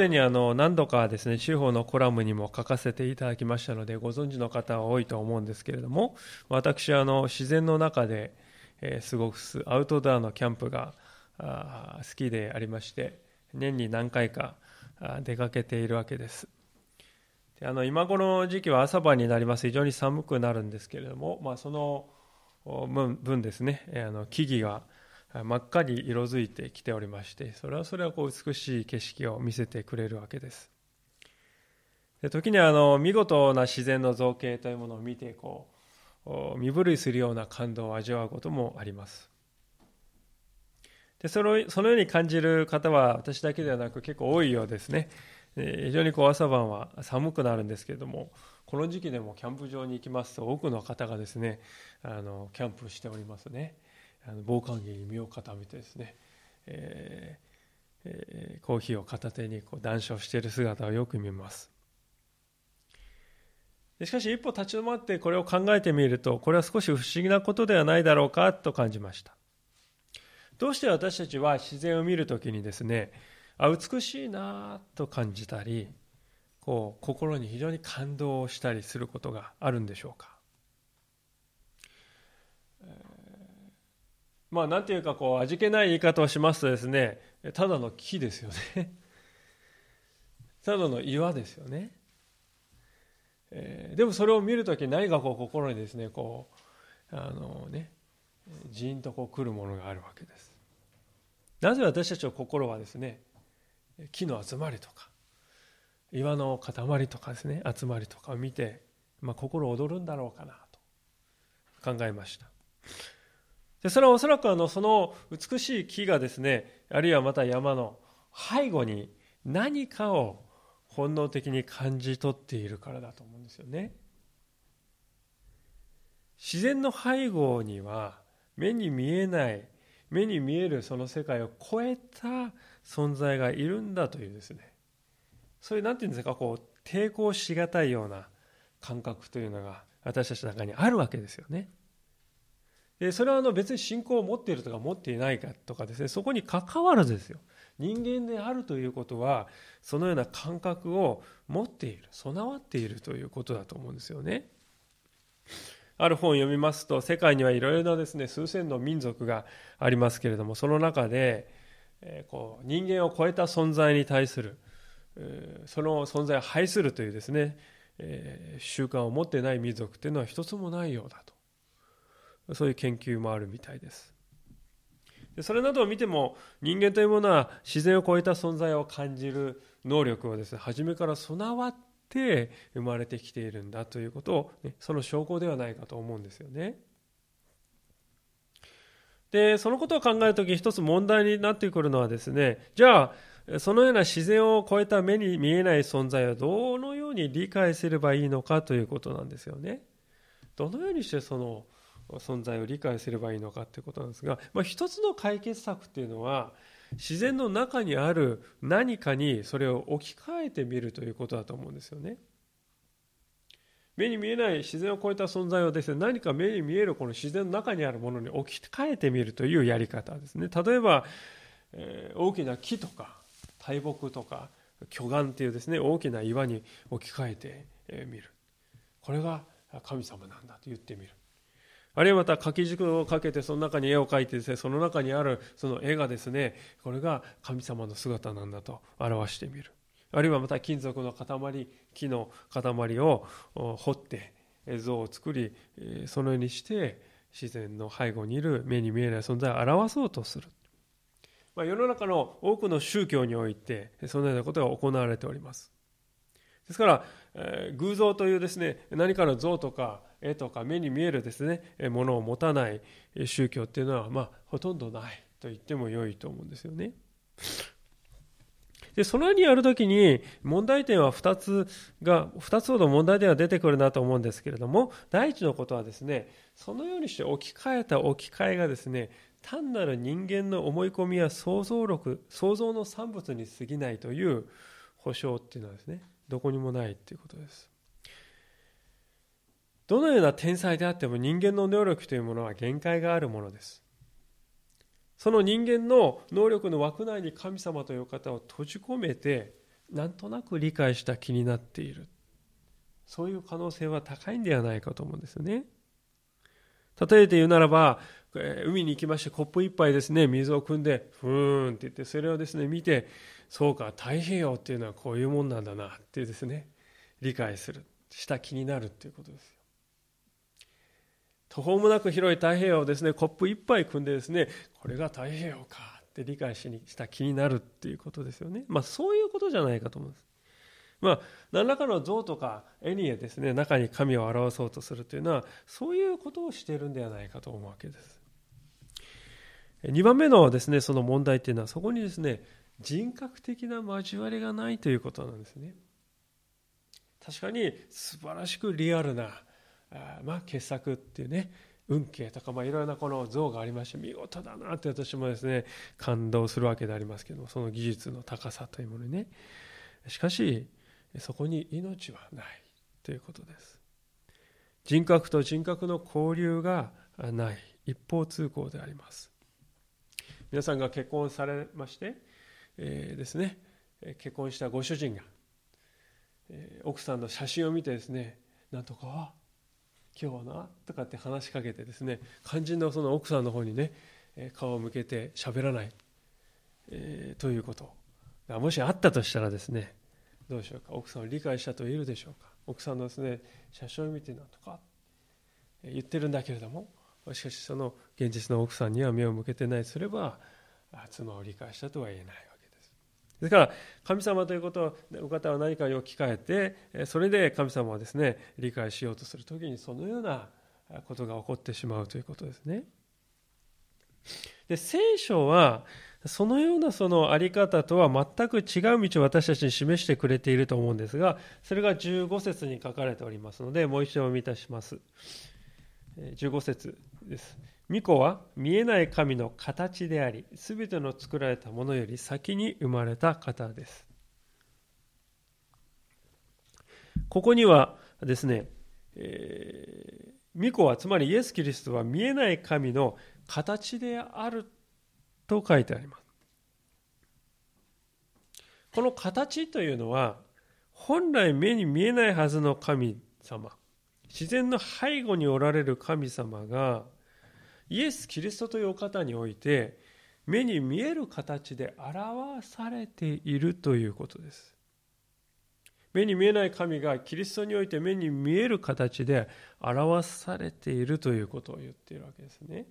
でにあの何度かですね地方のコラムにも書かせていただきましたのでご存知の方は多いと思うんですけれども私あの自然の中で、え過ごすアウトドアのキャンプが好きでありまして年に何回か出かけているわけです。であの今頃の時期は朝晩になります。非常に寒くなるんですけれども、まあ、その分ですね。あの木々が真っ赤に色づいてきておりましてそれはそれはこう美しい景色を見せてくれるわけです。で時にはあの見事な自然の造形というものを見てこう身震いするような感動を味わうこともあります。でそのそのように感じる方は私だけではなく結構多いようですね。非常にこう朝晩は寒くなるんですけれどもこの時期でもキャンプ場に行きますと多くの方がですねあのキャンプしておりますね。あの防寒着に身を固めてですね、えーえー、コーヒーを片手にこう談笑している姿をよく見ます。しかし一歩立ち止まってこれを考えてみるとこれは少し不思議なことではないだろうかと感じました。どうして私たちは自然を見るときにですねあ美しいなと感じたりこう心に非常に感動したりすることがあるんでしょうか。まあ、なんていうか、こう、味気ない言い方をしますとですね、ただの木ですよね。ただの岩ですよね。えー、でもそれを見るとき何かこう心にですね、こう、あのね、ジーンとこう来るものがあるわけです。なぜ私たちの心はですね、木の集まりとか、岩の塊とかですね、集まりとかを見て、まあ、心躍るんだろうかなと考えました。でそれはおそらくあのその美しい木がですねあるいはまた山の背後に何かを本能的に感じ取っているからだと思うんですよね。自然の背後には目に見えない目に見えるその世界を超えた存在がいるんだというですね。そういう何て言うんですかこう抵抗しがたいような感覚というのが私たちの中にあるわけですよね。それはあの別に信仰を持っているとか持っていないかとかですねそこに関わらずですよ。人間であるということはそのような感覚を持っている備わっているということだと思うんですよね。ある本を読みますと世界にはいろいろなですね数千の民族がありますけれどもその中で、えこう人間を超えた存在に対する、その存在を排するというですね、え習慣を持ってない民族というのは一つもないようだと。そういう研究もあるみたいですそれなどを見ても人間というものは自然を超えた存在を感じる能力をですね初めから備わって生まれてきているんだということを、ね、その証拠ではないかと思うんですよね。でそのことを考えるとき一つ問題になってくるのはですねじゃあそのような自然を超えた目に見えない存在をどのように理解すればいいのかということなんですよね。どのようにしてその存在を理解すればいいのかということなんですが、まあ、一つの解決策っていうのは自然の中にある何かにそれを置き換えてみるということだと思うんですよね。目に見えない自然を超えた存在をですね何か目に見えるこの自然の中にあるものに置き換えてみるというやり方ですね。例えば、えー、大きな木とか大木とか巨岩っていうですね大きな岩に置き換えてみるこれが神様なんだと言ってみるあるいはまた書き軸をかけてその中に絵を描いてですねその中にあるその絵がですねこれが神様の姿なんだと表してみる。あるいはまた金属の塊木の塊を彫って像を作りそのようにして自然の背後にいる目に見えない存在を表そうとする、まあ、世の中の多くの宗教においてそのようなことが行われております。ですから、偶像というですね何かの像とか絵とか目に見えるですねものを持たない宗教っていうのは、まあ、ほとんどないと言っても良いと思うんですよね。でそのようにやるときに問題点は2つが2つほど問題点が出てくるなと思うんですけれども第一のことはですねそのようにして置き換えた置き換えがですね単なる人間の思い込みや想像力想像の産物に過ぎないという保証っていうのはですねどこにもないっていうことです。どのような天才であっても人間の能力というものは限界があるものです。その人間の能力の枠内に神様という方を閉じ込めて、なんとなく理解した気になっている。そういう可能性は高いんではないかと思うんですよね。例えて言うならば海に行きましてコップ一杯ですね水を汲んでふーんって言ってそれをですね見てそうか太平洋っていうのはこういうもんなんだなってですね理解するした気になるっていうことですよ。途方もなく広い太平洋をですねコップ一杯汲んでですねこれが太平洋かって理解しにした気になるっていうことですよね。まあそういうことじゃないかと思うんです。まあ、何らかの像とか絵にですね中に神を表そうとするというのはそういうことをしているんではないかと思うわけです。2番目のですねその問題というのはそこにですね人格的な交わりがないということなんですね。確かに素晴らしくリアルなまあ、傑作っていうね運慶とか、まあ、いろいろなこの像がありまして見事だなって私もですね感動するわけでありますけどもその技術の高さというものにね。しかしそこに命はないということです。人格と人格の交流がない一方通行であります。皆さんが結婚されまして、えー、ですね結婚したご主人が、えー、奥さんの写真を見てですねなんとか今日はなとかって話しかけてですね肝心のその奥さんの方にね顔を向けて喋らない、えー、ということもしあったとしたらですねどうしょうか？奥さんを理解したと言えるでしょうか？奥さんのですね写真を見てなとか言ってるんだけれどもしかしその現実の奥さんには目を向けてないすれば妻を理解したとは言えないわけです。ですから神様ということをお方は何かに置き換えてそれで神様をですね理解しようとする時にそのようなことが起こってしまうということですね。で聖書はそのようなそのあり方とは全く違う道を私たちに示してくれていると思うんですが、それが15節に書かれておりますので、もう一度お読みいたします。15節です。巫女は見えない神の形であり、すべての作られたものより先に生まれた方です。ここにはですね、えー、巫女はつまりイエス・キリストは見えない神の形であると書いてあります。この形というのは、本来目に見えないはずの神様、自然の背後におられる神様が、イエス・キリストというお方において、目に見える形で表されているということです。目に見えない神がキリストにおいて目に見える形で表されているということを言っているわけですね。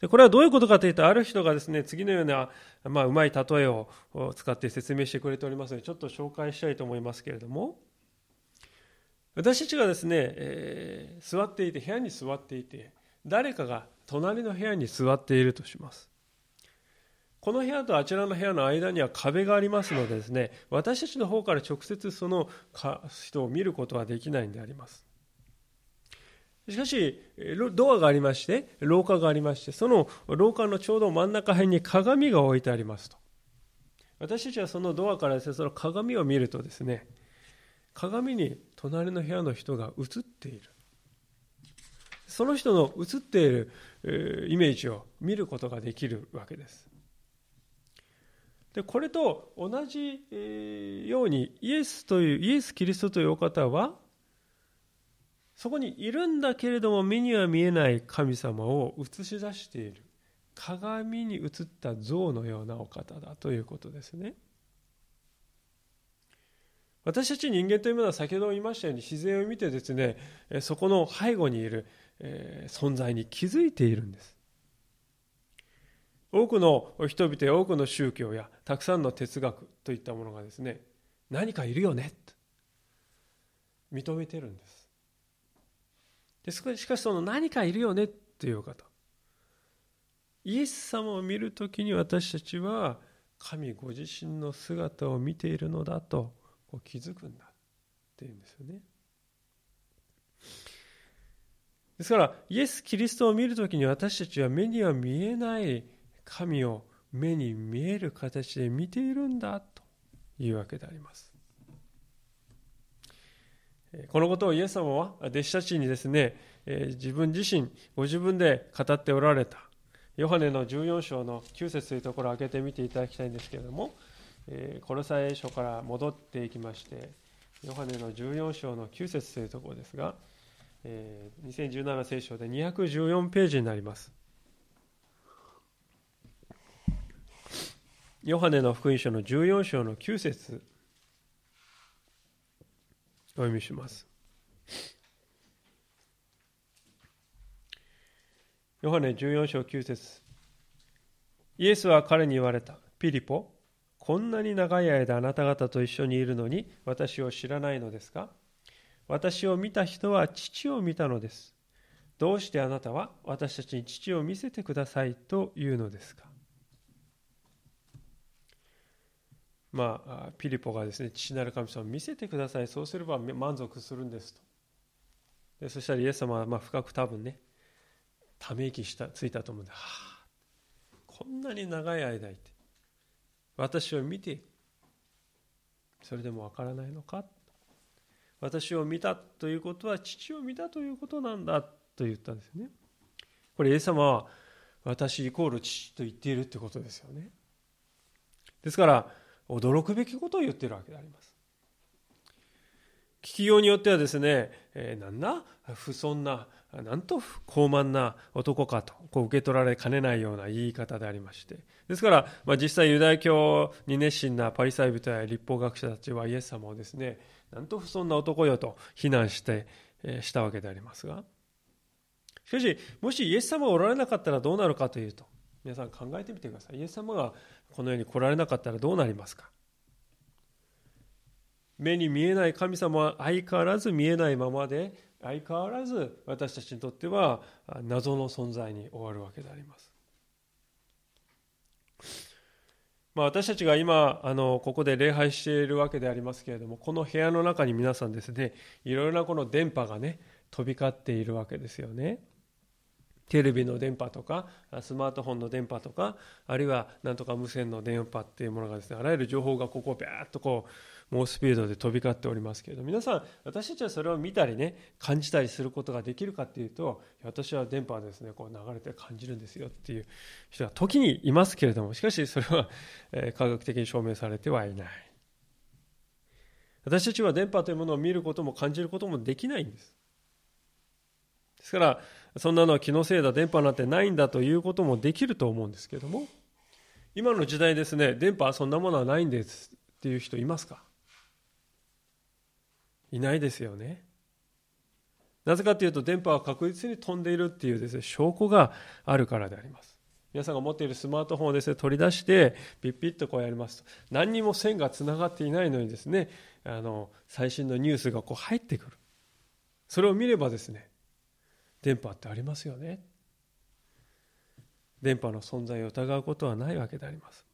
でこれはどういうことかというと、ある人がですね、次のような、まあ、うまい例えを使って説明してくれておりますので、ちょっと紹介したいと思いますけれども、私たちがですね、えー、座っていて、部屋に座っていて、誰かが隣の部屋に座っているとします。この部屋とあちらの部屋の間には壁がありますのでですね、私たちの方から直接その人を見ることはできないんであります。しかし、ドアがありまして、廊下がありまして、その廊下のちょうど真ん中辺に鏡が置いてありますと。私たちはそのドアからですね、その鏡を見るとですね、鏡に隣の部屋の人が映っている。その人の映っているイメージを見ることができるわけです。でこれと同じようにイエスというイエス・キリストというお方はそこにいるんだけれども目には見えない神様を映し出している。鏡に映った像のようなお方だということですね。私たち人間というものは先ほど言いましたように自然を見てですねそこの背後にいる存在に気づいているんです。多くの人々や多くの宗教やたくさんの哲学といったものがですね何かいるよねと認めてるんです。でしかしその何かいるよねっていう方。イエス様を見るときに私たちは神ご自身の姿を見ているのだとこう気づくんだっていうんですよね。ですからイエス・キリストを見るときに私たちは目には見えない神を目に見える形で見ているんだというわけであります。このことをイエス様は弟子たちにですね、自分自身、ご自分で語っておられた。ヨハネの14章の9節というところを開けてみていただきたいんですけれども、えー、コロサイ書から戻っていきましてヨハネの14章の9節というところですが、2017聖書で214ページになりますヨハネの福音書の14章の9節お読みしますヨハネ14章9節イエスは彼に言われた。ピリポ、こんなに長い間あなた方と一緒にいるのに私を知らないのですか？私を見た人は父を見たのです。どうしてあなたは私たちに父を見せてくださいというのですか？まあ、ピリポがですね、父なる神様を見せてください。そうすれば満足するんですと。でそしたらイエス様はまあ深く多分ね、ため息したついたと思うんで、はあ、こんなに長い間いて、私を見て、それでもわからないのか私を見たということは父を見たということなんだと言ったんですよね。これ、イエス様は私イコール父と言っているということですよね。ですから、驚くべきことを言っているわけであります。聞きようによってはですね、えー、なんだ？不遜ななんと高慢な男かとこう受け取られかねないような言い方でありまして。ですから、まあ、実際ユダヤ教に熱心なパリサイ人や立法学者たちはイエス様をですねなんと不遜な男よと非難して、えー、したわけでありますが。しかしもしイエス様がおられなかったらどうなるかというと皆さん考えてみてくださいイエス様がこの世に来られなかったらどうなりますか？目に見えない神様は相変わらず見えないままで相変わらず私たちにとっては謎の存在に終わるわけであります。まあ、私たちが今あのここで礼拝しているわけでありますけれどもこの部屋の中に皆さんですねいろいろなこの電波がね飛び交っているわけですよね。テレビの電波とかスマートフォンの電波とかあるいはなんとか無線の電波っていうものがですねあらゆる情報がここをビャーッとこう猛スピードで飛び交っておりますけれど皆さん私たちはそれを見たりね感じたりすることができるかっていうと私は電波はですねこう流れて感じるんですよっていう人は時にいますけれどもしかしそれは科学的に証明されてはいない。私たちは電波というものを見ることも感じることもできないんです。ですからそんなのは気のせいだ電波なんてないんだということもできると思うんですけども今の時代ですね電波はそんなものはないんですっていう人いますか？いないですよね。なぜかというと電波は確実に飛んでいるっていうですね証拠があるからであります。皆さんが持っているスマートフォンをですね取り出してピッピッとこうやりますと何にも線がつながっていないのにですねあの最新のニュースがこう入ってくるそれを見ればですね電波ってありますよね。電波の存在を疑うことはないわけであります。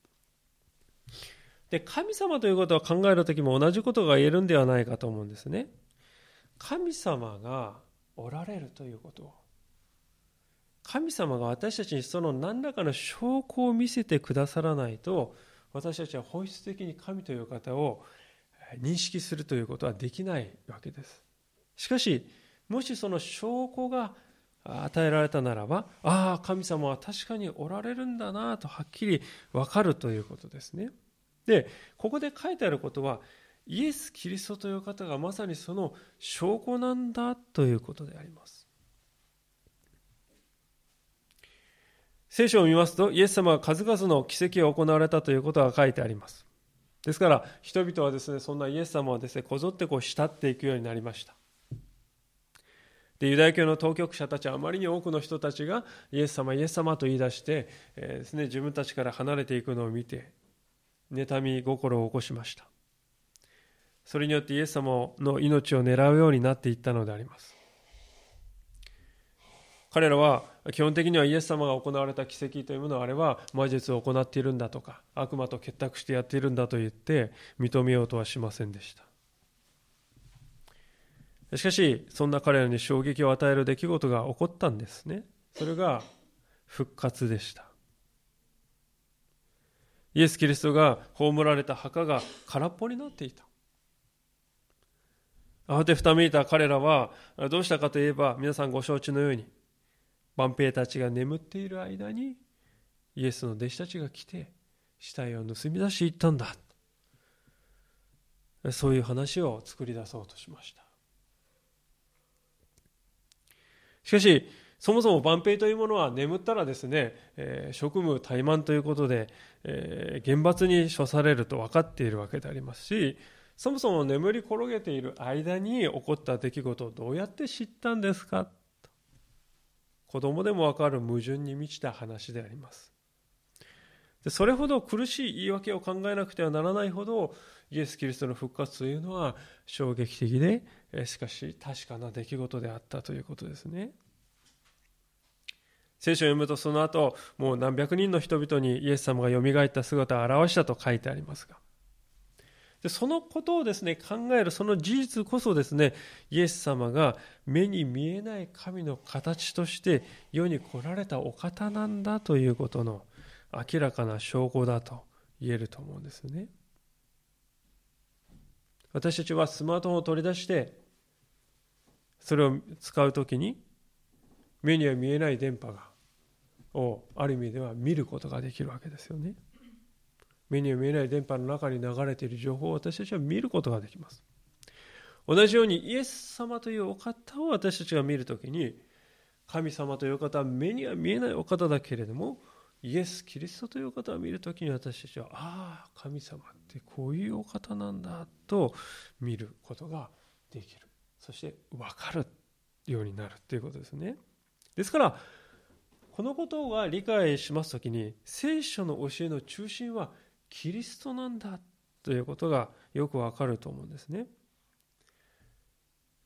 で神様ということを考える時も同じことが言えるんではないかと思うんですね。神様がおられるということ神様が私たちにその何らかの証拠を見せてくださらないと私たちは本質的に神という方を認識するということはできないわけです。しかしもしその証拠が与えられたならばああ神様は確かにおられるんだなとはっきり分かるということですね。でここで書いてあることはイエス・キリストという方がまさにその証拠なんだということであります。聖書を見ますとイエス様は数々の奇跡を行われたということが書いてあります。ですから人々はですねそんなイエス様をですねこぞってこう慕っていくようになりました。でユダヤ教の当局者たちはあまりに多くの人たちがイエス様イエス様と言い出して、えー、ですね、自分たちから離れていくのを見て妬み心を起こしました。それによってイエス様の命を狙うようになっていったのであります。彼らは基本的にはイエス様が行われた奇跡というものはあれは魔術を行っているんだとか悪魔と結託してやっているんだと言って認めようとはしませんでした。しかしそんな彼らに衝撃を与える出来事が起こったんですね。それが復活でした。イエス・キリストが葬られた墓が空っぽになっていた。慌てふためいた彼らはどうしたかといえば皆さんご承知のように万兵たちが眠っている間にイエスの弟子たちが来て死体を盗み出していったんだ。そういう話を作り出そうとしました。しかしそもそも万平というものは眠ったらですね、えー、職務怠慢ということで、えー、厳罰に処されると分かっているわけでありますしそもそも眠り転げている間に起こった出来事をどうやって知ったんですか子供でも分かる矛盾に満ちた話であります。でそれほど苦しい言い訳を考えなくてはならないほどイエス・キリストの復活というのは衝撃的でしかし確かな出来事であったということですね。聖書を読むとその後もう何百人の人々にイエス様がよみがえった姿を表したと書いてありますが。でそのことをですね考えるその事実こそですねイエス様が目に見えない神の形として世に来られたお方なんだということの明らかな証拠だと言えると思うんですね私たちはスマートフォンを取り出してそれを使うときに目には見えない電波がをある意味では見ることができるわけですよね。目には見えない電波の中に流れている情報を私たちは見ることができます。同じようにイエス様というお方を私たちが見るときに神様というお方は目には見えないお方だけれどもイエス・キリストという方を見るときに私たちはああ神様ってこういうお方なんだと見ることができるそして分かるようになるということですねですからこのことが理解しますときに聖書の教えの中心はキリストなんだということがよくわかると思うんですね。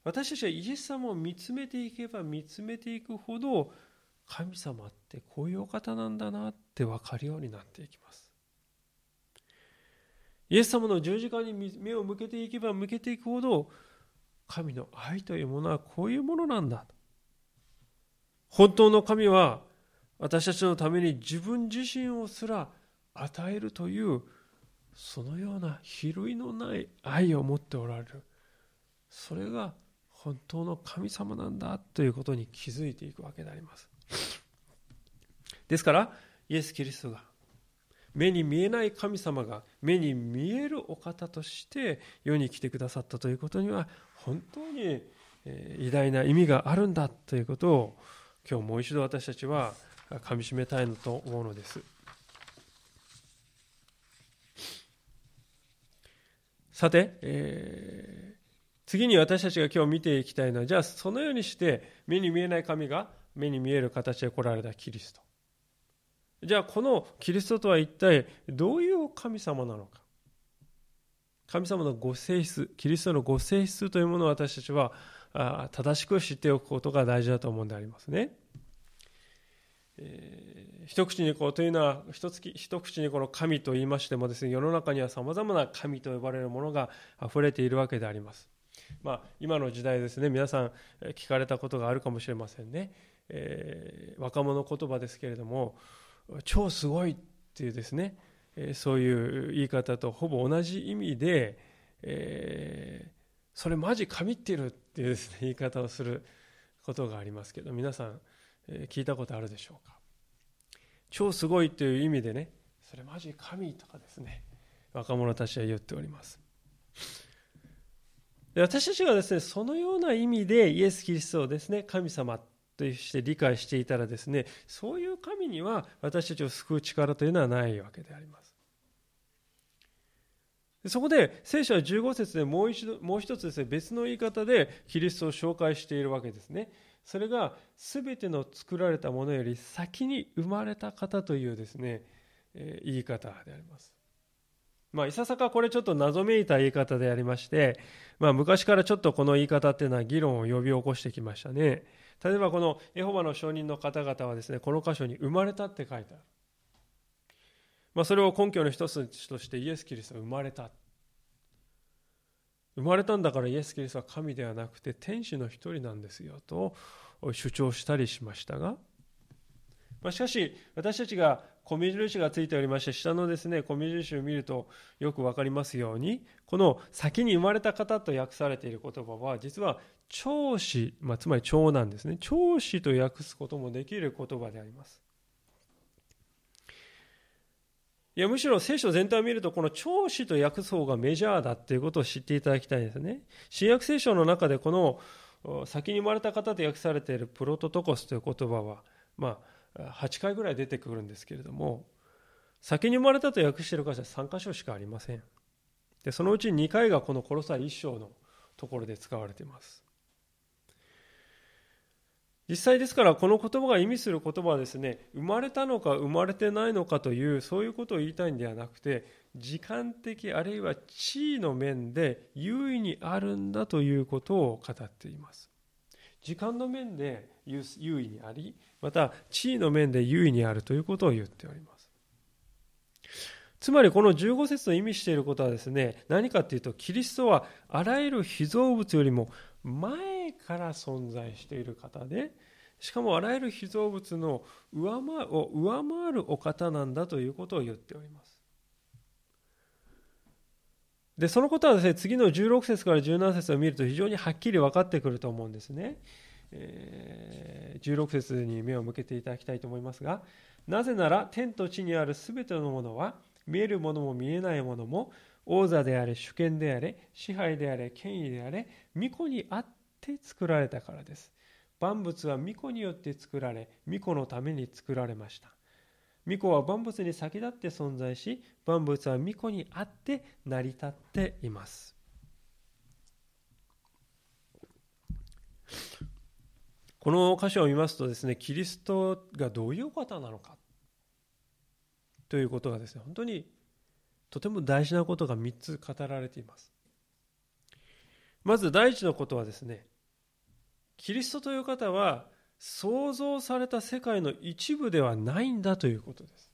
私たちはイエス様を見つめていけば見つめていくほど神様ってこういうお方なんだなって分かるようになっていきます。イエス様の十字架に目を向けていけば向けていくほど神の愛というものはこういうものなんだ。本当の神は私たちのために自分自身をすら与えるというそのような比類のない愛を持っておられるそれが本当の神様なんだということに気づいていくわけでありますですからイエス・キリストが目に見えない神様が目に見えるお方として世に来てくださったということには本当に偉大な意味があるんだということを今日もう一度私たちはかみしめたいのと思うのです。さて、えー、次に私たちが今日見ていきたいのは、じゃあそのようにして目に見えない神が目に見える形で来られたキリスト。じゃあこのキリストとは一体どういう神様なのか。神様のご性質、キリストのご性質というものを私たちは正しく知っておくことが大事だと思うんでありますね。えー、一口にこうというのは一つ一口にこの神と言いましてもですね世の中にはさまざまな神と呼ばれるものが溢れているわけであります。まあ、今の時代ですね皆さん聞かれたことがあるかもしれませんね、えー、若者言葉ですけれども超すごいっていうですね、え、そういう言い方とほぼ同じ意味で、え、それマジ神ってるっていうです、ね、言い方をすることがありますけど皆さんえ聞いたことあるでしょうか？超すごいという意味でねそれマジ神とかですね若者たちは言っております。で私たちがですねそのような意味でイエス・キリストをですね神様として理解していたらですねそういう神には私たちを救う力というのはないわけでありますそこで聖書は15節でもう一度もう一つですね別の言い方でキリストを紹介しているわけですねそれが全ての作られたものより先に生まれた方というですね、えー、言い方であります。まあ、いささかこれちょっと謎めいた言い方でありまして、まあ、昔からちょっとこの言い方っていうのは議論を呼び起こしてきましたね。例えばこのエホバの証人の方々はですね、この箇所に生まれたって書いてある。まあ、それを根拠の一つとしてイエス・キリストは生まれた。生まれたんだからイエス・キリストは神ではなくて天使の一人なんですよと主張したりしましたが、まあ、しかし私たちが米印がついておりまして下のですね米印を見るとよく分かりますようにこの先に生まれた方と訳されている言葉は実は長子、まあ、つまり長男ですね。長子と訳すこともできる言葉であります。いやむしろ聖書全体を見るとこの長子と訳す方がメジャーだっていうことを知っていただきたいですね。新約聖書の中でこの先に生まれた方と訳されているプロトトコスという言葉はまあ8回ぐらい出てくるんですけれども先に生まれたと訳している箇所は3箇所しかありません。でそのうち2回がこのコロサイ1章のところで使われています。実際ですからこの言葉が意味する言葉はですね生まれたのか生まれてないのかというそういうことを言いたいんではなくて時間的あるいは地位の面で優位にあるんだということを語っています。時間の面で優位にありまた地位の面で優位にあるということを言っております。つまりこの15節の意味していることはですね何かというとキリストはあらゆる被造物よりも前から存在している方でしかもあらゆる被造物の上回を上回るお方なんだということを言っております。でそのことはですね次の16節から17節を見ると非常にはっきり分かってくると思うんですね。えー、16節に目を向けていただきたいと思いますがなぜなら天と地にあるすべてのものは見えるものも見えないものも王座であれ主権であれ支配であれ権威であれ巫女にあって作られたからです。万物は巫女によって作られ巫女のために作られました。巫女は万物に先立って存在し万物は巫女にあって成り立っています。この箇所を見ますとですねキリストがどういう方なのか。ということがですね本当にとても大事なことが3つ語られています。まず第一のことはですねキリストという方は創造された世界の一部ではないんだということです。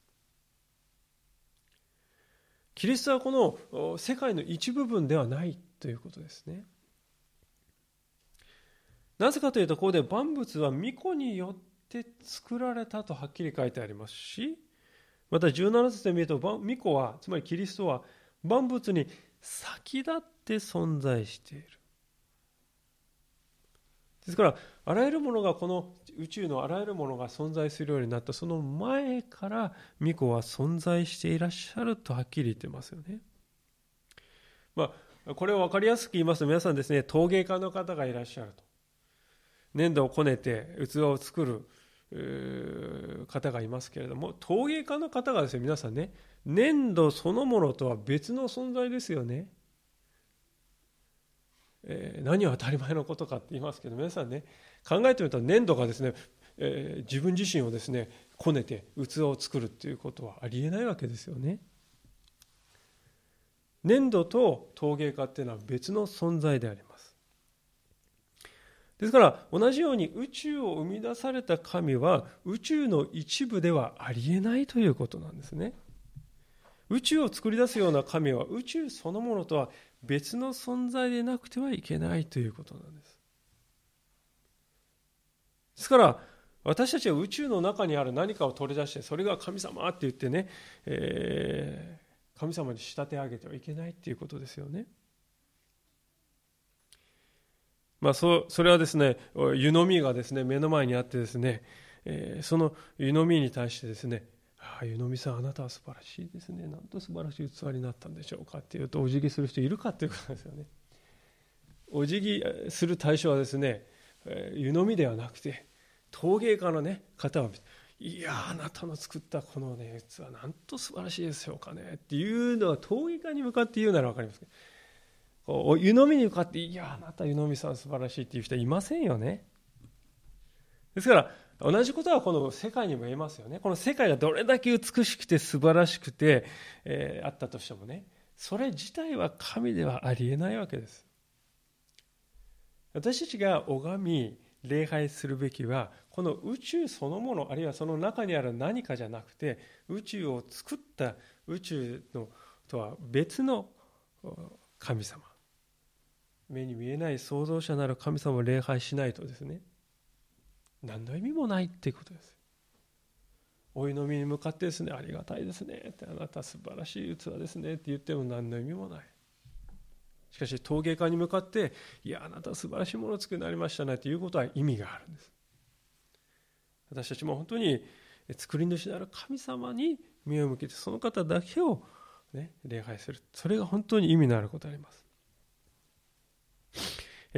キリストはこの世界の一部分ではないということですね。なぜかというとここで万物は巫女によって作られたとはっきり書いてありますしまた17節で見ると巫女はつまりキリストは万物に先立って存在している。ですからあらゆるものがこの宇宙のあらゆるものが存在するようになったその前から巫女は存在していらっしゃるとはっきり言ってますよね。まあ、これを分かりやすく言いますと皆さんですね陶芸家の方がいらっしゃると粘土をこねて器を作る方がいますけれども陶芸家の方がですね皆さんね粘土そのものとは別の存在ですよね。えー、何は当たり前のことかって言いますけど皆さんね考えてみると粘土がですね、えー、自分自身をですねこねて器を作るっていうことはありえないわけですよね。粘土と陶芸家っていうのは別の存在であります。ですから同じように宇宙を生み出された神は宇宙の一部ではありえないということなんですね。宇宙を作り出すような神は宇宙そのものとは別の存在でなくてはいけないということなんです。ですから私たちは宇宙の中にある何かを取り出してそれが神様って言ってね、えー、神様に仕立て上げてはいけないっていうことですよね。まあ、そそれはですね湯飲みがですね目の前にあってですね、えー、その湯飲みに対してですねああ湯飲みさんあなたは素晴らしいですね。なんと素晴らしい器になったんでしょうかっていうとお辞儀する人いるかっていうことですよね。お辞儀する対象はですね湯飲みではなくて陶芸家の、ね、方はいやあなたの作ったこの、ね、器なんと素晴らしいですよかねっていうのは陶芸家に向かって言うなら分かりますけどこう湯飲みに向かって「いやあなた湯飲みさん素晴らしい」っていう人はいませんよね。ですから同じことはこの世界にも言えますよね。この世界がどれだけ美しくて素晴らしくて、えー、あったとしてもね。それ自体は神ではありえないわけです。私たちが拝み礼拝するべきはこの宇宙そのものあるいはその中にある何かじゃなくて宇宙を作った宇宙のとは別の神様。目に見えない創造者なる神様を礼拝しないとですね。何の意味もないっていうことです。お湯飲みに向かってですねありがたいですね。ってあなた素晴らしい器ですねって言っても何の意味もない。しかし陶芸家に向かっていやあなた素晴らしいものを作りになりましたねっていうことは意味があるんです。私たちも本当に作り主である神様に目を向けてその方だけを、ね、礼拝する。それが本当に意味のあることであります。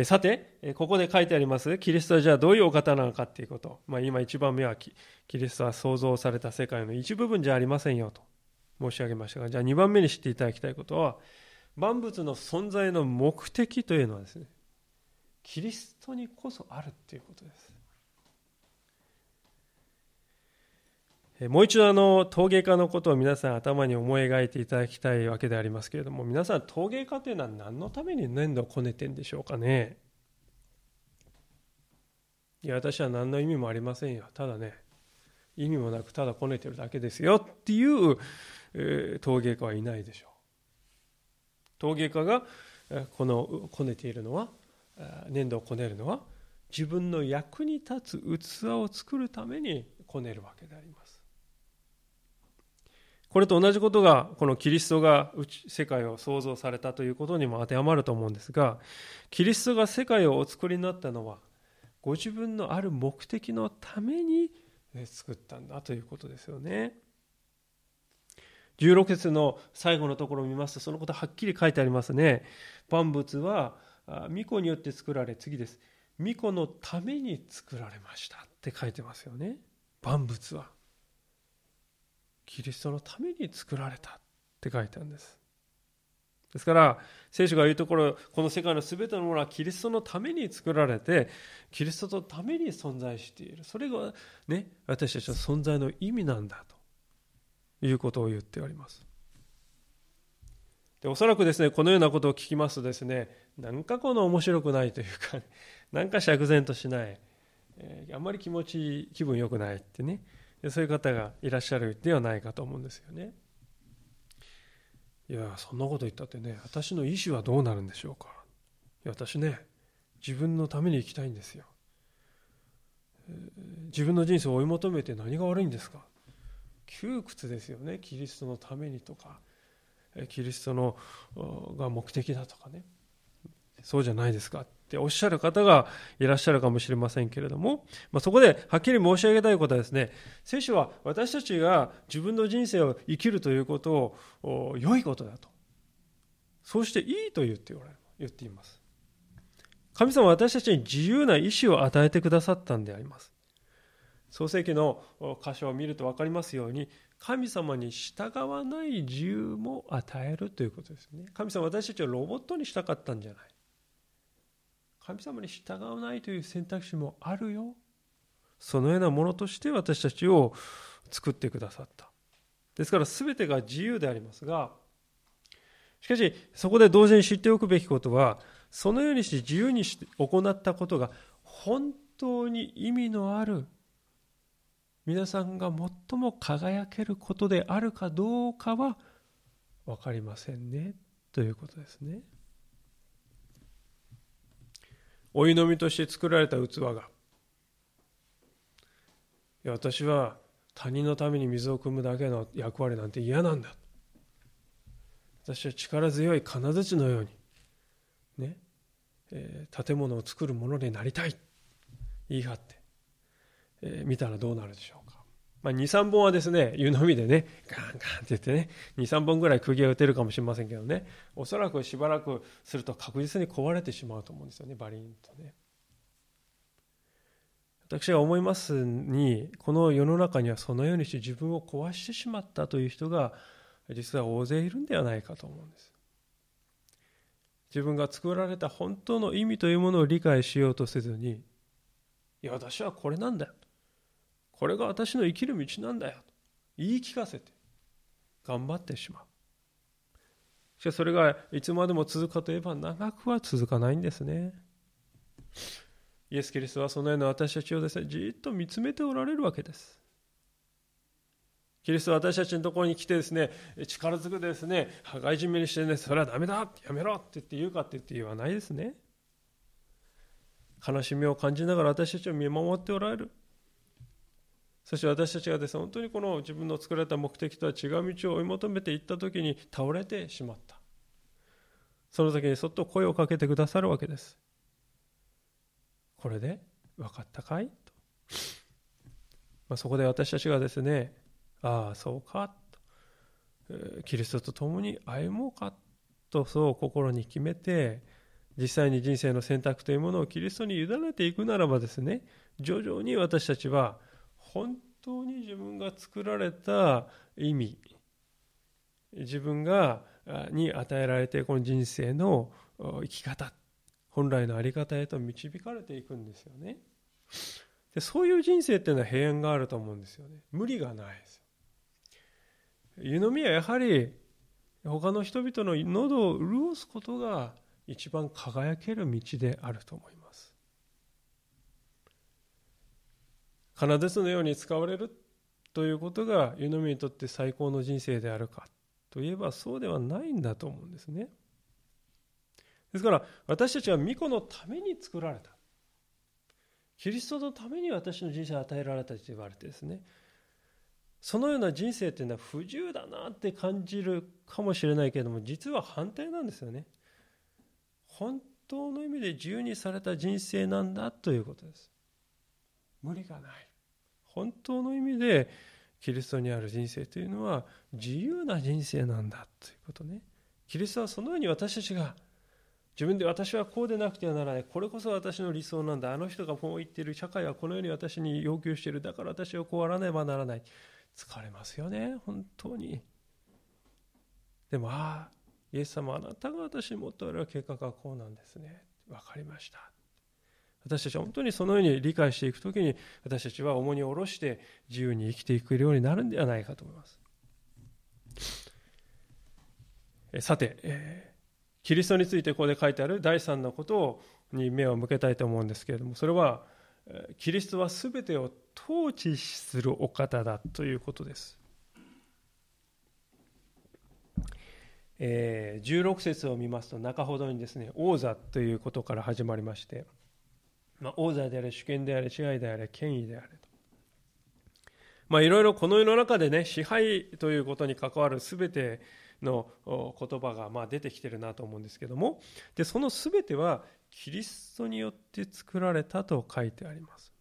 さて、ここで書いてあります、キリストはじゃあどういうお方なのかっていうこと。まあ、今一番目はキリストは創造された世界の一部分じゃありませんよと申し上げましたが、じゃあ2番目に知っていただきたいことは、万物の存在の目的というのはですね、キリストにこそあるっていうことです。もう一度あの陶芸家のことを皆さん頭に思い描いていただきたいわけでありますけれども皆さん陶芸家というのは何のために粘土をこねてんでしょうかね？いや私は何の意味もありませんよ。ただね。意味もなくただこねてるだけですよっていう、陶芸家はいないでしょう。陶芸家がこのこねているのは粘土をこねるのは自分の役に立つ器を作るためにこねるわけであります。これと同じことがこのキリストが世界を創造されたということにも当てはまると思うんですがキリストが世界をお作りになったのはご自分のある目的のために作ったんだということですよね。16節の最後のところを見ますとそのことはっきり書いてありますね。万物は巫女によって作られ次です。巫女のために作られましたって書いてますよね。万物は。キリストのために作られたって書いてあるんです。ですから聖書が言うところこの世界の全てのものはキリストのために作られてキリストのために存在している。それがね私たちの存在の意味なんだということを言っております。でおそらくですねこのようなことを聞きますとですねなんかこの面白くないというか、なんか釈然としない、えー、あんまり気持ち気分良くないってねそういう方がいらっしゃるではないかと思うんですよね。いや、そんなこと言ったってね、私の意思はどうなるんでしょうか。いや、私ね、自分のために生きたいんですよ。自分の人生を追い求めて何が悪いんですか窮屈ですよね。キリストのためにとか、キリストのが目的だとかね。そうじゃないですかっておっしゃる方がいらっしゃるかもしれませんけれども、まあ、そこではっきり申し上げたいことはですね、聖書は私たちが自分の人生を生きるということを良いことだと。そうしていいと言っておられる言っています。神様は私たちに自由な意志を与えてくださったんであります。創世記の箇所を見ると分かりますように神様に従わない自由も与えるということですね。神様は私たちをロボットにしたかったんじゃない。神様に従わないという選択肢もあるよ。そのようなものとして私たちを作ってくださった。ですから全てが自由でありますがしかしそこで同時に知っておくべきことはそのようにして自由にして行ったことが本当に意味のある皆さんが最も輝けることであるかどうかは分かりませんね。ということですね。お湯飲みとして作られた器が。いや私は他人のために水を汲むだけの役割なんて嫌なんだ。私は力強い金槌のようにね、えー、建物を作るものになりたい。言い張って、えー、見たらどうなるでしょう。まあ、2、3本はですね、湯飲みでね、ガンガンって言ってね、2、3本ぐらい釘が打てるかもしれませんけどね、おそらくしばらくすると確実に壊れてしまうと思うんですよね、バリンとね。私が思いますに、この世の中にはそのようにして自分を壊してしまったという人が実は大勢いるんではないかと思うんです。自分が作られた本当の意味というものを理解しようとせずに、いや、私はこれなんだよ。これが私の生きる道なんだよ。と言い聞かせて頑張ってしまう。しかしそれがいつまでも続くかといえば長くは続かないんですね。イエス・キリストはそのような私たちをですねじっと見つめておられるわけです。キリストは私たちのところに来てですね力ずくですね羽交い締めにしてねそれはダメだやめろって言って言うかって言って言わないですね。悲しみを感じながら私たちを見守っておられる。そして私たちがですね、本当にこの自分の作られた目的とは違う道を追い求めていった時に倒れてしまった。その時にそっと声をかけてくださるわけです。これで分かったかい？と。まあ、そこで私たちがですね、ああ、そうかと。キリストと共に歩もうかとそう心に決めて実際に人生の選択というものをキリストに委ねていくならばですね徐々に私たちは本当に自分が作られた意味自分がに与えられてこの人生の生き方本来の在り方へと導かれていくんですよね。でそういう人生っていうのは平安があると思うんですよね。無理がないです湯飲みはやはり他の人々の喉を潤すことが一番輝ける道であると思います。金鉄のように使われるということが湯飲みにとって最高の人生であるかといえばそうではないんだと思うんですね。ですから私たちは御子のために作られた。キリストのために私の人生を与えられたと言われてですね。そのような人生っていうのは不自由だなって感じるかもしれないけれども実は反対なんですよね。本当の意味で自由にされた人生なんだということです。無理がない。本当の意味でキリストにある人生というのは自由な人生なんだということね。キリストはそのように私たちが自分で私はこうでなくてはならない。これこそ私の理想なんだ。あの人がこう言っている社会はこのように私に要求している。だから私はこうあらねばならない。疲れますよね。本当に。でもああイエス様あなたが私に持っておられる計画はこうなんですね。分かりました。私たちは本当にそのように理解していくときに私たちは重荷を下ろして自由に生きていくようになるんではないかと思いますさて、えキリストについてここで書いてある第3のことに目を向けたいと思うんですけれどもそれはキリストは全てを統治するお方だということです。えー、16節を見ますと中ほどにですね王座ということから始まりまして、まあ、王座であれ主権であれ支配であれ権威であれと。まあいろいろこの世の中でね支配ということに関わる全ての言葉がまあ出てきてるなと思うんですけども。でその全てはキリストによって作られたと書いてあります。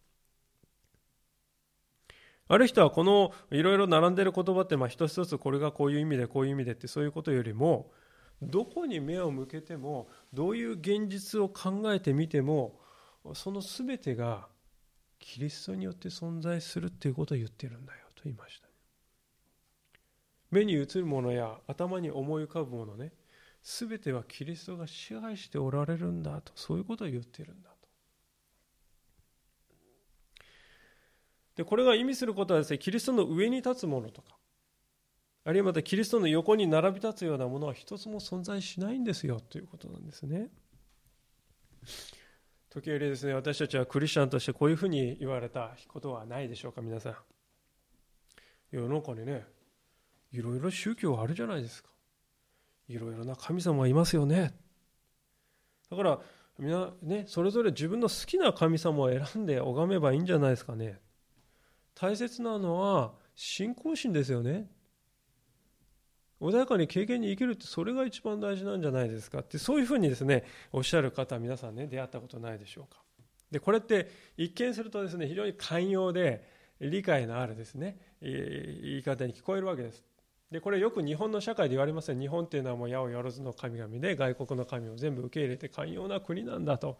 ある人はこのいろいろ並んでる言葉ってまあ一つ一つこれがこういう意味でこういう意味でってそういうことよりもどこに目を向けてもどういう現実を考えてみてもその全てがキリストによって存在するっていうことを言ってるんだよと言いました目に映るものや頭に思い浮かぶものね全てはキリストが支配しておられるんだとそういうことを言ってるんだと。でこれが意味することはですねキリストの上に立つものとかあるいはまたキリストの横に並び立つようなものは一つも存在しないんですよということなんですね。時折ですね私たちはクリスチャンとしてこういうふうに言われたことはないでしょうか皆さん。世の中にねいろいろ宗教あるじゃないですか。いろいろな神様がいますよね。だからみんなねそれぞれ自分の好きな神様を選んで拝めばいいんじゃないですかね。大切なのは信仰心ですよね。穏やかに経験に生きるってそれが一番大事なんじゃないですか？ってそういうふうにですねおっしゃる方皆さんね出会ったことないでしょうか？でこれって一見するとですね非常に寛容で理解のあるですね言い方に聞こえるわけです。でこれよく日本の社会で言われますよ。日本っていうのはもう八百万の神々で外国の神を全部受け入れて寛容な国なんだと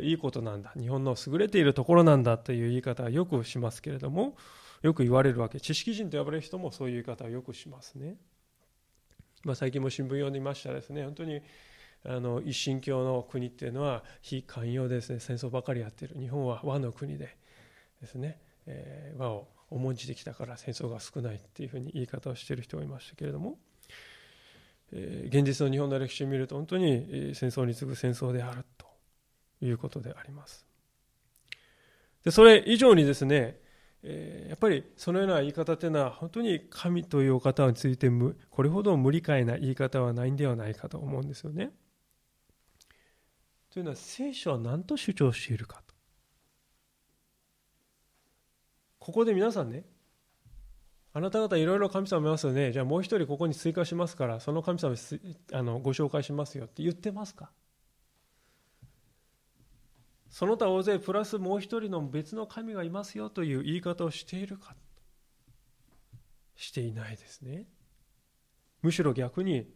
いいことなんだ。日本の優れているところなんだという言い方はよくしますけれどもよく言われるわけ。知識人と呼ばれる人もそういう言い方をよくしますね、まあ、最近も新聞読んでいましたですね。本当にあの一神教の国っていうのは非寛容でですね。戦争ばかりやってる。日本は和の国でですね、えー、和を重んじてきたから戦争が少ないっていうふうに言い方をしている人がいましたけれども、えー、現実の日本の歴史を見ると本当に戦争に次ぐ戦争であるということであります。でそれ以上にですね、えー、やっぱりそのような言い方というのは本当に神というお方についてこれほど無理解な言い方はないんではないかと思うんですよね。というのは聖書は何と主張しているかと。ここで皆さんねあなた方いろいろ神様いますよねじゃあもう一人ここに追加しますからその神様あのご紹介しますよって言ってますか？その他大勢プラスもう一人の別の神がいますよという言い方をしているかしていないですね。むしろ逆に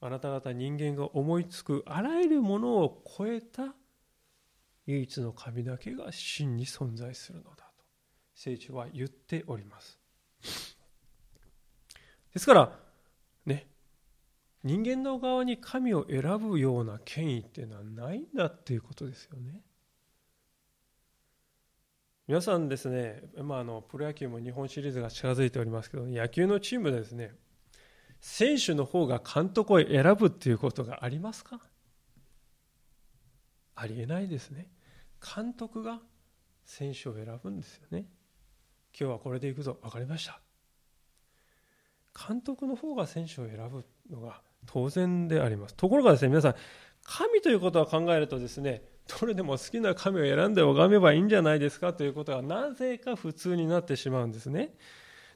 あなた方人間が思いつくあらゆるものを超えた唯一の神だけが真に存在するのだと。聖書は言っております。ですからね人間の側に神を選ぶような権威っていうのはないんだっていうことですよね。皆さんですね、まあ、あのプロ野球も日本シリーズが近づいておりますけど野球のチームでですね選手の方が監督を選ぶっていうことがありますか？ありえないですね。監督が選手を選ぶんですよね。今日はこれでいくぞ。分かりました。監督の方が選手を選ぶのが当然であります。ところがですね皆さん神ということを考えるとですねどれでも好きな神を選んで拝めばいいんじゃないですかということがなぜか普通になってしまうんですね。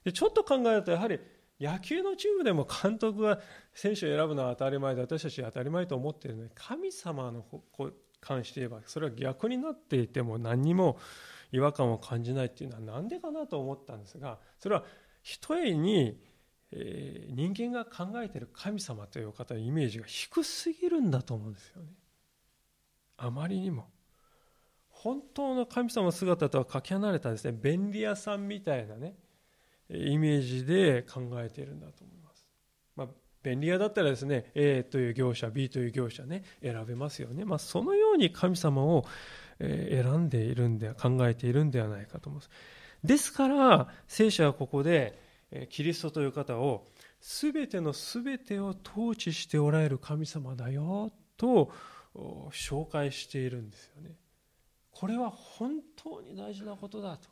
でちょっと考えるとやはり野球のチームでも監督が選手を選ぶのは当たり前で私たち当たり前と思っているのに神様の関して言えばそれは逆になっていても何にも違和感を感じないっていうのは何でかなと思ったんですがそれはひとえに、人間が考えている神様という方のイメージが低すぎるんだと思うんですよね。あまりにも。本当の神様の姿とはかけ離れたですね便利屋さんみたいなねイメージで考えているんだと思います、まあ、便利屋だったらですね A という業者 B という業者ね選べますよね、まあ、そのように神様を選んでいるんで考えているんではないかと思います。ですから聖書はここでキリストという方を全ての全てを統治しておられる神様だよと紹介しているんですよね。これは本当に大事なことだと。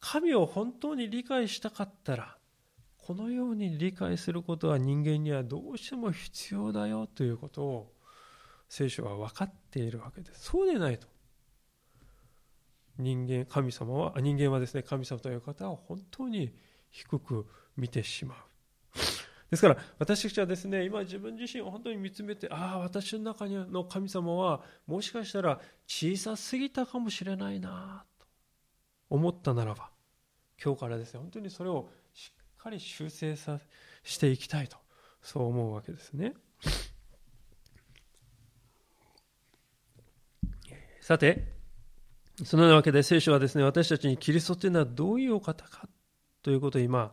神を本当に理解したかったら、このように理解することは人間にはどうしても必要だよということを聖書は分かっているわけです。そうでないと。人間、神様は、人間はですね、神様という方を本当に低く見てしまう。ですから私たちはですね今自分自身を本当に見つめてああ私の中の神様はもしかしたら小さすぎたかもしれないなと思ったならば今日からですね本当にそれをしっかり修正さしていきたいとそう思うわけですね。さてそのようなわけで聖書はですね私たちにキリストというのはどういうお方かということを今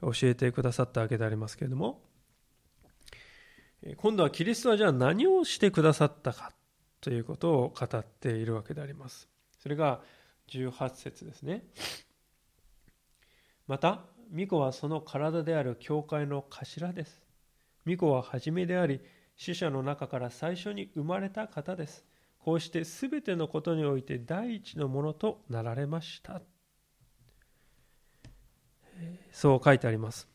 教えてくださったわけでありますけれども今度はキリストはじゃあ何をしてくださったかということを語っているわけであります。それが18節ですね。また巫女はその体である教会の頭です。巫女は初めであり死者の中から最初に生まれた方です。こうして全てのことにおいて第一のものとなられました。そう書いてあります。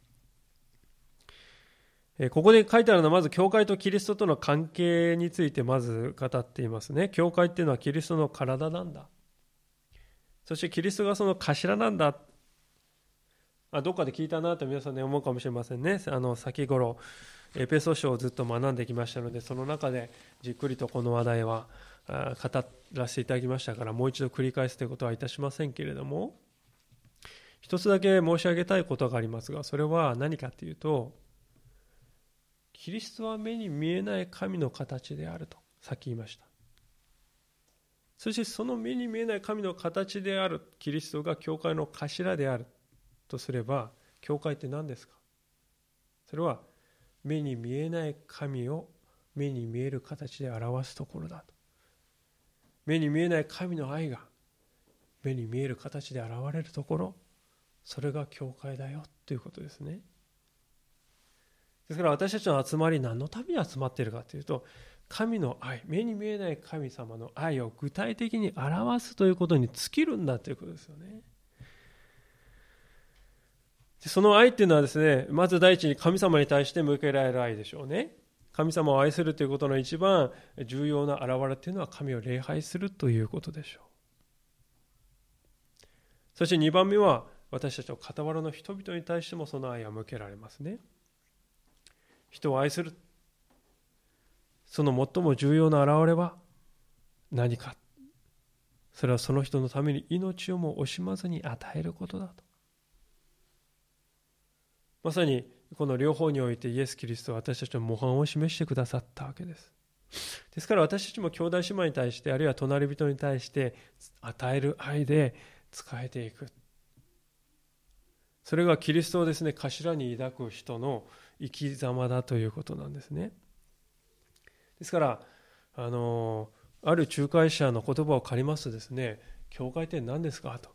ここで書いてあるのはまず教会とキリストとの関係についてまず語っていますね。教会っていうのはキリストの体なんだ。そしてキリストがその頭なんだ。あどっかで聞いたなと皆さんね思うかもしれませんね。あの先頃エペソ書をずっと学んできましたのでその中でじっくりとこの話題は語らせていただきましたからもう一度繰り返すということはいたしませんけれども一つだけ申し上げたいことがありますがそれは何かというとキリストは目に見えない神の形であるとさっき言いました。そしてその目に見えない神の形であるキリストが教会の頭であるとすれば教会って何ですか？それは目に見えない神を目に見える形で表すところだと。目に見えない神の愛が目に見える形で現れるところ。それが教会だよということですね。ですから私たちの集まり何のために集まっているかというと神の愛目に見えない神様の愛を具体的に表すということに尽きるんだということですよね。その愛っていうのはですねまず第一に神様に対して向けられる愛でしょうね。神様を愛するということの一番重要な表れというのは神を礼拝するということでしょう。そして2番目は私たちの傍らの人々に対してもその愛は向けられますね。人を愛するその最も重要な表れは何か。それはその人のために命をも惜しまずに与えることだと。まさにこの両方においてイエス・キリストは私たちの模範を示してくださったわけです。ですから私たちも兄弟姉妹に対してあるいは隣人に対して与える愛で仕えていく。それがキリストをですね頭に抱く人の生き様だということなんですね。ですからあのある仲介者の言葉を借りますとですね教会って何ですかと。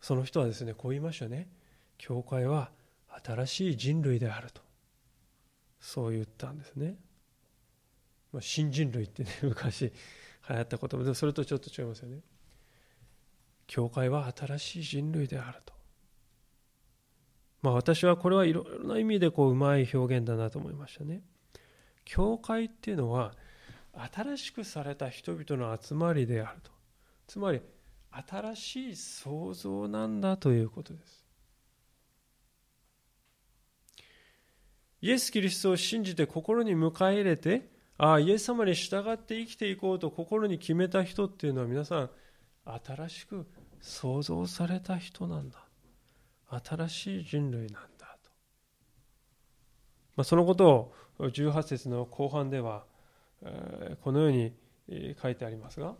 その人はですねこう言いましたね。教会は新しい人類であると。そう言ったんですね。ま、新人類ってね 昔流行った言葉でそれとちょっと違いますよね。教会は新しい人類であると。まあ私はこれはいろいろな意味でこううまい表現だなと思いましたね。教会っていうのは新しくされた人々の集まりであると。つまり新しい創造なんだということです。イエス・キリストを信じて心に迎え入れてああイエス様に従って生きていこうと心に決めた人っていうのは皆さん新しく創造された人なんだ。新しい人類なんだと、まあ、そのことを18節の後半では、え、このように書いてありますが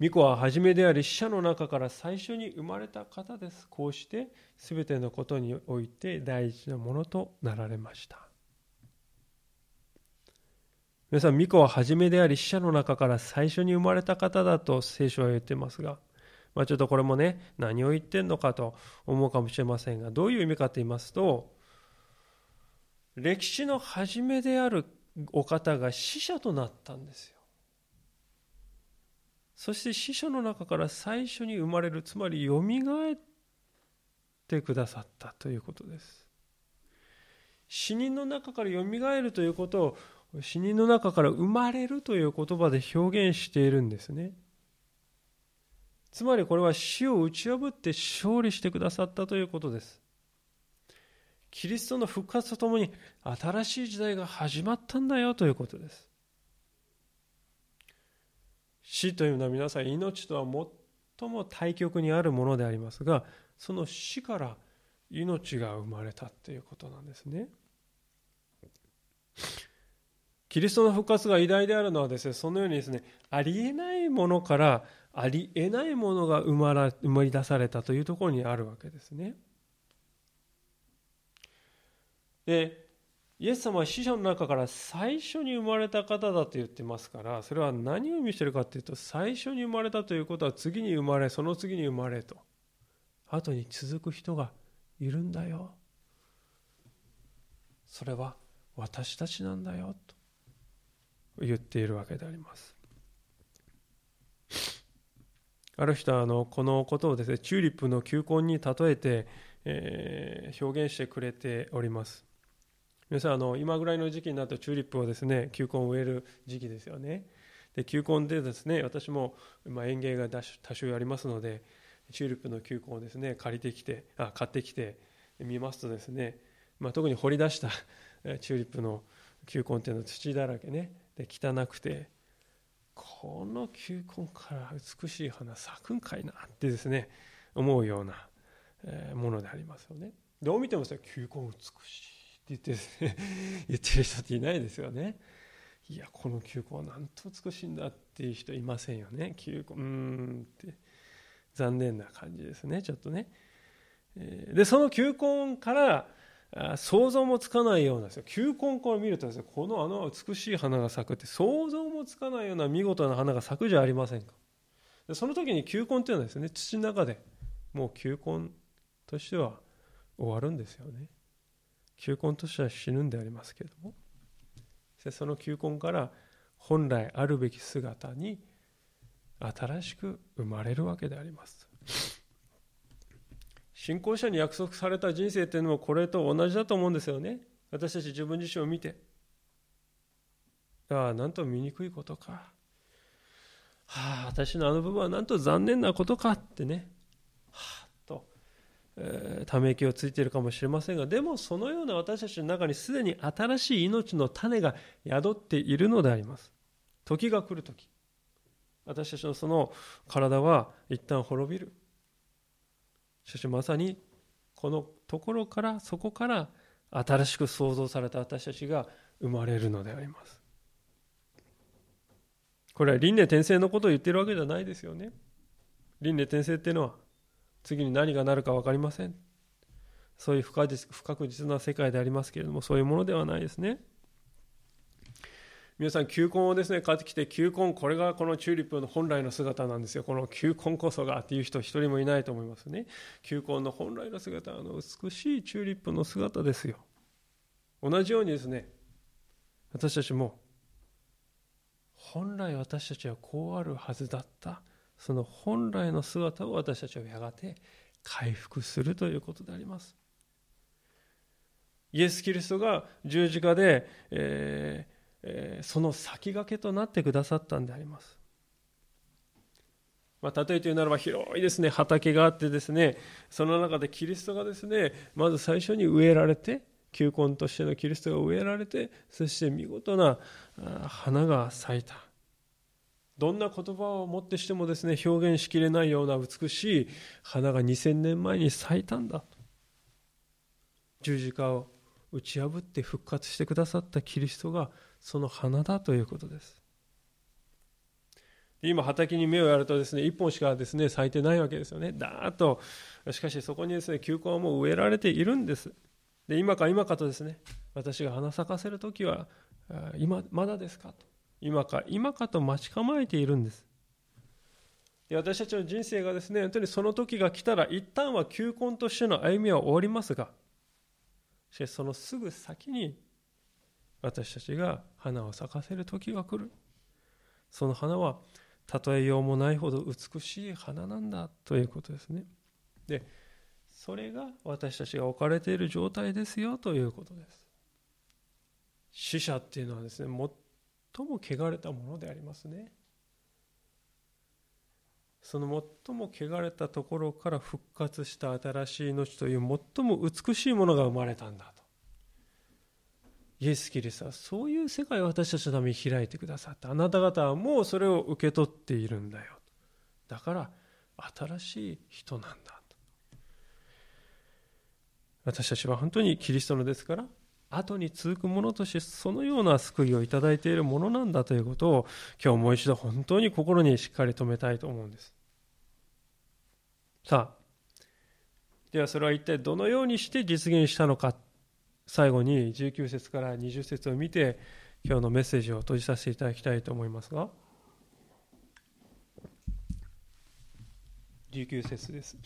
巫女は初めであり死者の中から最初に生まれた方です。こうして全てのことにおいて大事なものとなられました。皆さん、巫女は初めであり、死者の中から最初に生まれた方だと聖書は言ってますが、まあ、ちょっとこれもね、何を言ってんのかと思うかもしれませんが、どういう意味かと言いますと、歴史の初めであるお方が死者となったんですよ。そして死者の中から最初に生まれる、つまりよみがえってくださったということです。死人の中からよみがえるということを死人の中から生まれるという言葉で表現しているんですね。つまりこれは死を打ち破って勝利してくださったということです。キリストの復活とともに新しい時代が始まったんだよということです。死というのは皆さん命とは最も対極にあるものでありますがその死から命が生まれたということなんですね。キリストの復活が偉大であるのはですね、そのようにですね、ありえないものからありえないものが生まら生まれ出されたというところにあるわけですね。で、イエス様は死者の中から最初に生まれた方だと言ってますから、それは何を意味してるかというと、最初に生まれたということは次に生まれ、その次に生まれと、後に続く人がいるんだよ。それは私たちなんだよと。言っているわけであります。ある人はあのこのことをですねチューリップの球根に例えて、えー、表現してくれております。皆さんあの今ぐらいの時期になるとチューリップをですね球根を植える時期ですよね。で球根でですね私も、園芸が多種ありますのでチューリップの球根をですね借りてきてあ買ってきて見ますとですね、まあ、特に掘り出したチューリップの球根っていうのは土だらけねで汚くてこの球根から美しい花咲くんかいなってですね思うようなものでありますよね。どう見ても球根美しいって言って、ね、言ってる人っていないですよね。いやこの球根はなんと美しいんだっていう人いませんよね。球根うんって残念な感じですねちょっとね。でその球根から想像もつかないようなです球根から見るとですねこのあの美しい花が咲くって想像もつかないような見事な花が咲くじゃありませんか？その時に球根っていうのはですね土の中でもう球根としては終わるんですよね。球根としては死ぬんでありますけれども。その球根から本来あるべき姿に新しく生まれるわけであります。信仰者に約束された人生っていうのもこれと同じだと思うんですよね。私たち自分自身を見て。ああ、なんと醜いことか。はあ、私のあの部分はなんと残念なことかってね。はあ、と、えー、ため息をついているかもしれませんが、でもそのような私たちの中にすでに新しい命の種が宿っているのであります。時が来る時。私たちのその体は一旦滅びる。しかしまさにこのところからそこから新しく創造された私たちが生まれるのであります。これは輪廻転生のことを言ってるわけじゃないですよね。輪廻転生っていうのは次に何がなるか分かりません。そういう不確実な世界でありますけれどもそういうものではないですね。皆さん球根をですね買ってきて球根これがこのチューリップの本来の姿なんですよ。この球根こそがっていう人一人もいないと思いますね。球根の本来の姿あの美しいチューリップの姿ですよ。同じようにですね私たちも本来私たちはこうあるはずだったその本来の姿を私たちはやがて回復するということであります。イエス・キリストが十字架で、えーえ、その先駆けとなってくださったんであります。まあ、例えて言うならば広いですね。畑があってですね。その中でキリストがですねまず最初に植えられて球根としてのキリストが植えられてそして見事な花が咲いた。どんな言葉をもってしてもですね表現しきれないような美しい花が2000年前に咲いたんだ十字架を打ち破って復活してくださったキリストがその花だということです。今畑に目をやるとですね1本しかですね咲いてないわけですよね。だーっとしかしそこにですね球根はもう植えられているんです。で今か今かとですね私が花咲かせる時は今まだですかと今か今かと待ち構えているんです。で私たちの人生がですね本当にその時が来たら一旦は球根としての歩みは終わりますがしかしそのすぐ先に私たちが花を咲かせる時が来る。その花は例えようもないほど美しい花なんだということですね。でそれが私たちが置かれている状態ですよということです。死者っていうのはですね最も汚れたものでありますね。その最も汚れたところから復活した新しい命という最も美しいものが生まれたんだ。イエス・キリストはそういう世界を私たちのために開いてくださった。あなた方はもうそれを受け取っているんだよ。だから新しい人なんだ私たちは本当にキリストのですから後に続くものとしてそのような救いをいただいているものなんだということを今日もう一度本当に心にしっかり留めたいと思うんです。さあではそれは一体どのようにして実現したのか最後に19節から20節を見て今日のメッセージを閉じさせていただきたいと思いますが。19節です。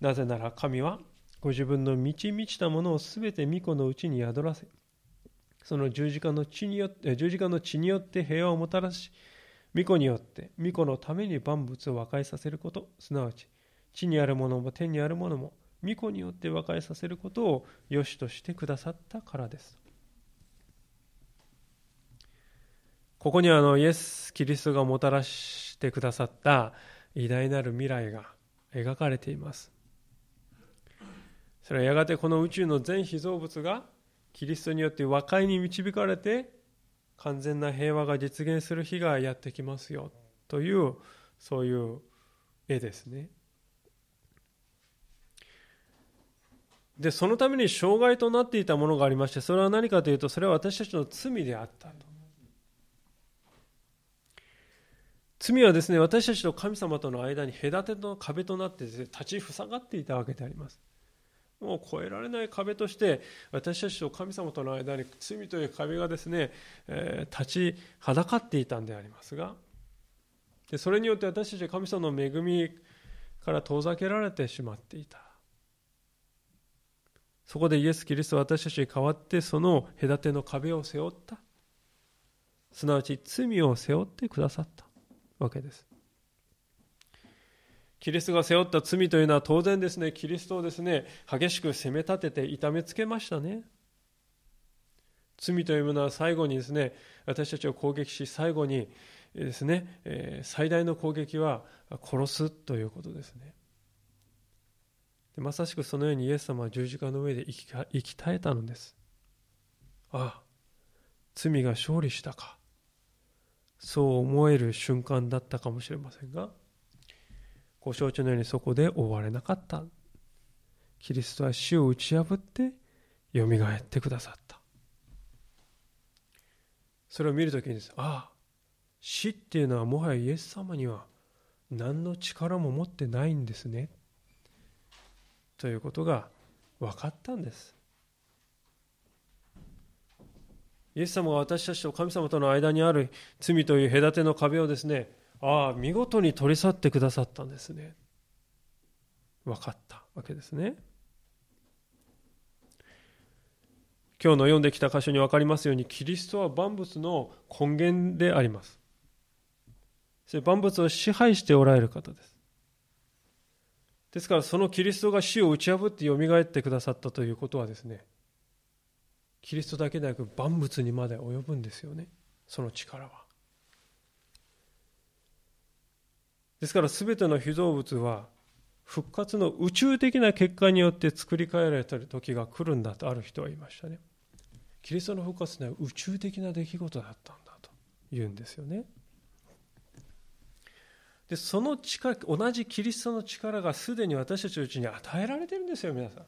なぜなら神はご自分の満ち満ちたものをすべて御子のうちに宿らせその十字架の血によって十字架の血によって平和をもたらし御子によって御子のために万物を和解させることすなわち地にあるものも天にあるものも御子によって和解させることを良しとしてくださったからです。ここにはあのイエス・キリストがもたらしてくださった偉大なる未来が描かれています。それはやがてこの宇宙の全被造物がキリストによって和解に導かれて完全な平和が実現する日がやってきますよというそういう絵ですね。で、そのために障害となっていたものがありまして、それは何かというと、それは私たちの罪であったと。罪はですね、私たちと神様との間に隔ての壁となって立ち塞がっていたわけであります。もう越えられない壁として、私たちと神様との間に罪という壁がですね、えー、立ちはだかっていたんでありますが、でそれによって私たちは神様の恵みから遠ざけられてしまっていた。そこでイエス・キリストは私たちに代わってその隔ての壁を背負った。すなわち罪を背負ってくださったわけです。キリストが背負った罪というのは当然ですね、キリストをですね、激しく責め立てて痛めつけましたね。罪というものは最後にですね、私たちを攻撃し、最後にですね、最大の攻撃は殺すということですね。でまさしくそのようにイエス様は十字架の上で生き生き絶えたのです。ああ、罪が勝利したか。そう思える瞬間だったかもしれませんが、ご承知のようにそこで終われなかった。キリストは死を打ち破ってよみがえってくださったそれを見るときにですああ死っていうのはもはやイエス様には何の力も持ってないんですねということが分かったんです。イエス様が私たちと神様との間にある罪という隔ての壁をですねああ見事に取り去ってくださったんですね。分かったわけですね。今日の読んできた箇所に分かりますようにキリストは万物の根源であります。万物を支配しておられる方です。ですからそのキリストが死を打ち破ってよみがえってくださったということはですねキリストだけでなく万物にまで及ぶんですよね。その力は。ですから全ての被造物は復活の宇宙的な結果によって作り変えられた時が来るんだとある人は言いましたね。キリストの復活というのは宇宙的な出来事だったんだと言うんですよね。でその力同じキリストの力がすでに私たちのうちに与えられてるんですよ皆さん。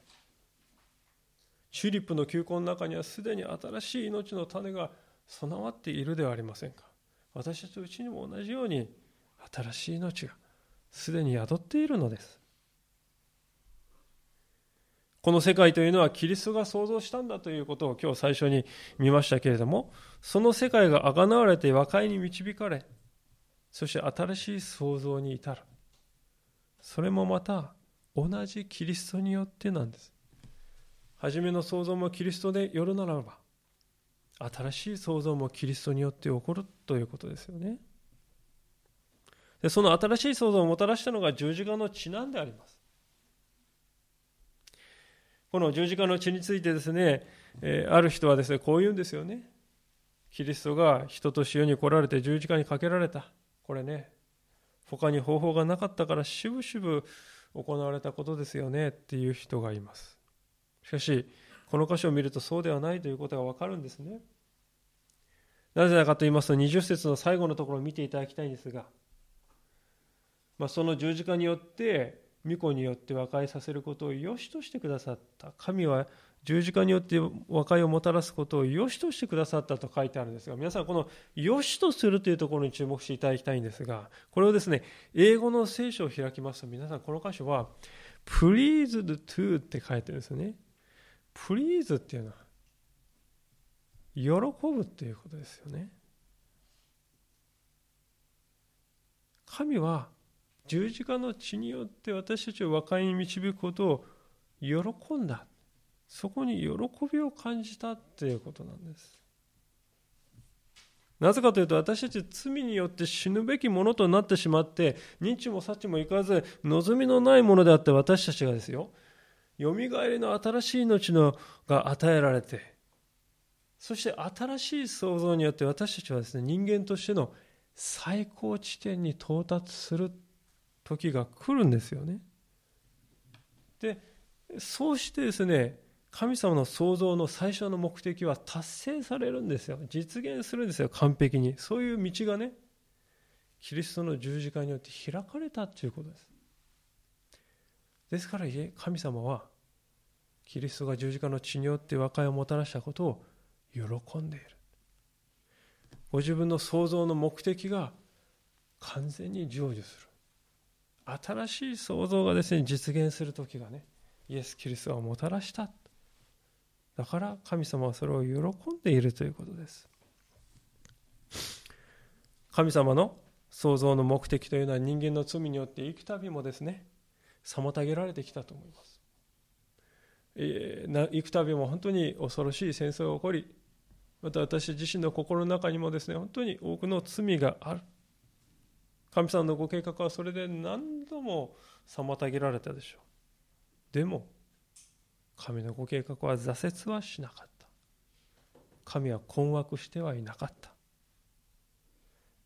チューリップの球根の中にはすでに新しい命の種が備わっているではありませんか。私たちのうちにも同じように新しい命がすでに宿っているのです。この世界というのはキリストが創造したんだということを今日最初に見ましたけれどもその世界があがなわれて和解に導かれそして新しい創造に至る。それもまた同じキリストによってなんです。初めの創造もキリストでよるならば新しい創造もキリストによって起こるということですよね。でその新しい創造をもたらしたのが十字架の血なんであります。この十字架の血についてですね、えー、ある人はですねこう言うんですよね。キリストが人と塩に来られて十字架にかけられた。これね他に方法がなかったからしぶしぶ行われたことですよねっていう人がいます。しかしこの箇所を見るとそうではないということがわかるんですね。なぜだかと言いますと20節の最後のところを見ていただきたいんですが、まあ、その十字架によって御子によって和解させることを良しとしてくださった。神は十字架によって和解をもたらすことを良しとしてくださったと書いてあるんですが皆さんこの良しとするというところに注目していただきたいんですがこれをですね英語の聖書を開きますと皆さんこの箇所は pleased to って書いてるんですよね。please っていうのは喜ぶっていうことですよね。神は十字架の血によって私たちを和解に導くことを喜んだ。そこに喜びを感じたっていうことなんです。なぜかというと私たち罪によって死ぬべきものとなってしまって認知も察知もいかず望みのないものであって私たちがですよ。よみがえりの新しい命のが与えられてそして新しい創造によって私たちはですね人間としての最高地点に到達する時が来るんですよね。でそうしてですね神様の創造の最初の目的は達成されるんですよ。実現するんですよ。完璧に。そういう道がねキリストの十字架によって開かれたということです。ですから神様はキリストが十字架の血によって和解をもたらしたことを喜んでいる。ご自分の創造の目的が完全に成就する。新しい創造がですね実現する時がねイエス・キリストがもたらしただから神様はそれを喜んでいるということです。神様の創造の目的というのは人間の罪によって幾度もですね妨げられてきたと思います、えー、幾度も本当に恐ろしい戦争が起こりまた私自身の心の中にもですね本当に多くの罪がある。神様のご計画はそれで何度も妨げられたでしょう。でも神のご計画は挫折はしなかった。神は困惑してはいなかった。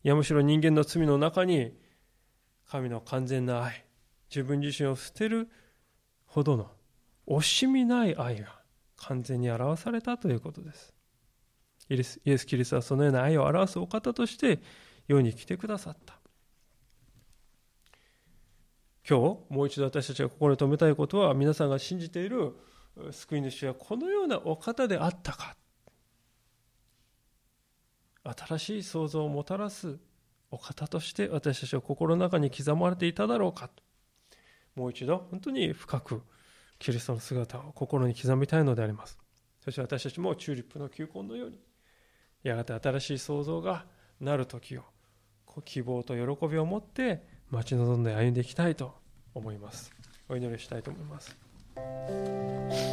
いやむしろ人間の罪の中に神の完全な愛自分自身を捨てるほどの惜しみない愛が完全に表されたということです。イエス・キリストはそのような愛を表すお方として世に来てくださった。今日もう一度私たちが心に留めたいことは皆さんが信じている救い主はこのようなお方であったか。新しい創造をもたらすお方として私たちは心の中に刻まれていただろうか。もう一度本当に深くキリストの姿を心に刻みたいのであります。そして私たちもチューリップの球根のようにやがて新しい創造がなる時を希望と喜びを持って待ち望んで歩んでいきたいと思います。お祈りしたいと思います。Thank you.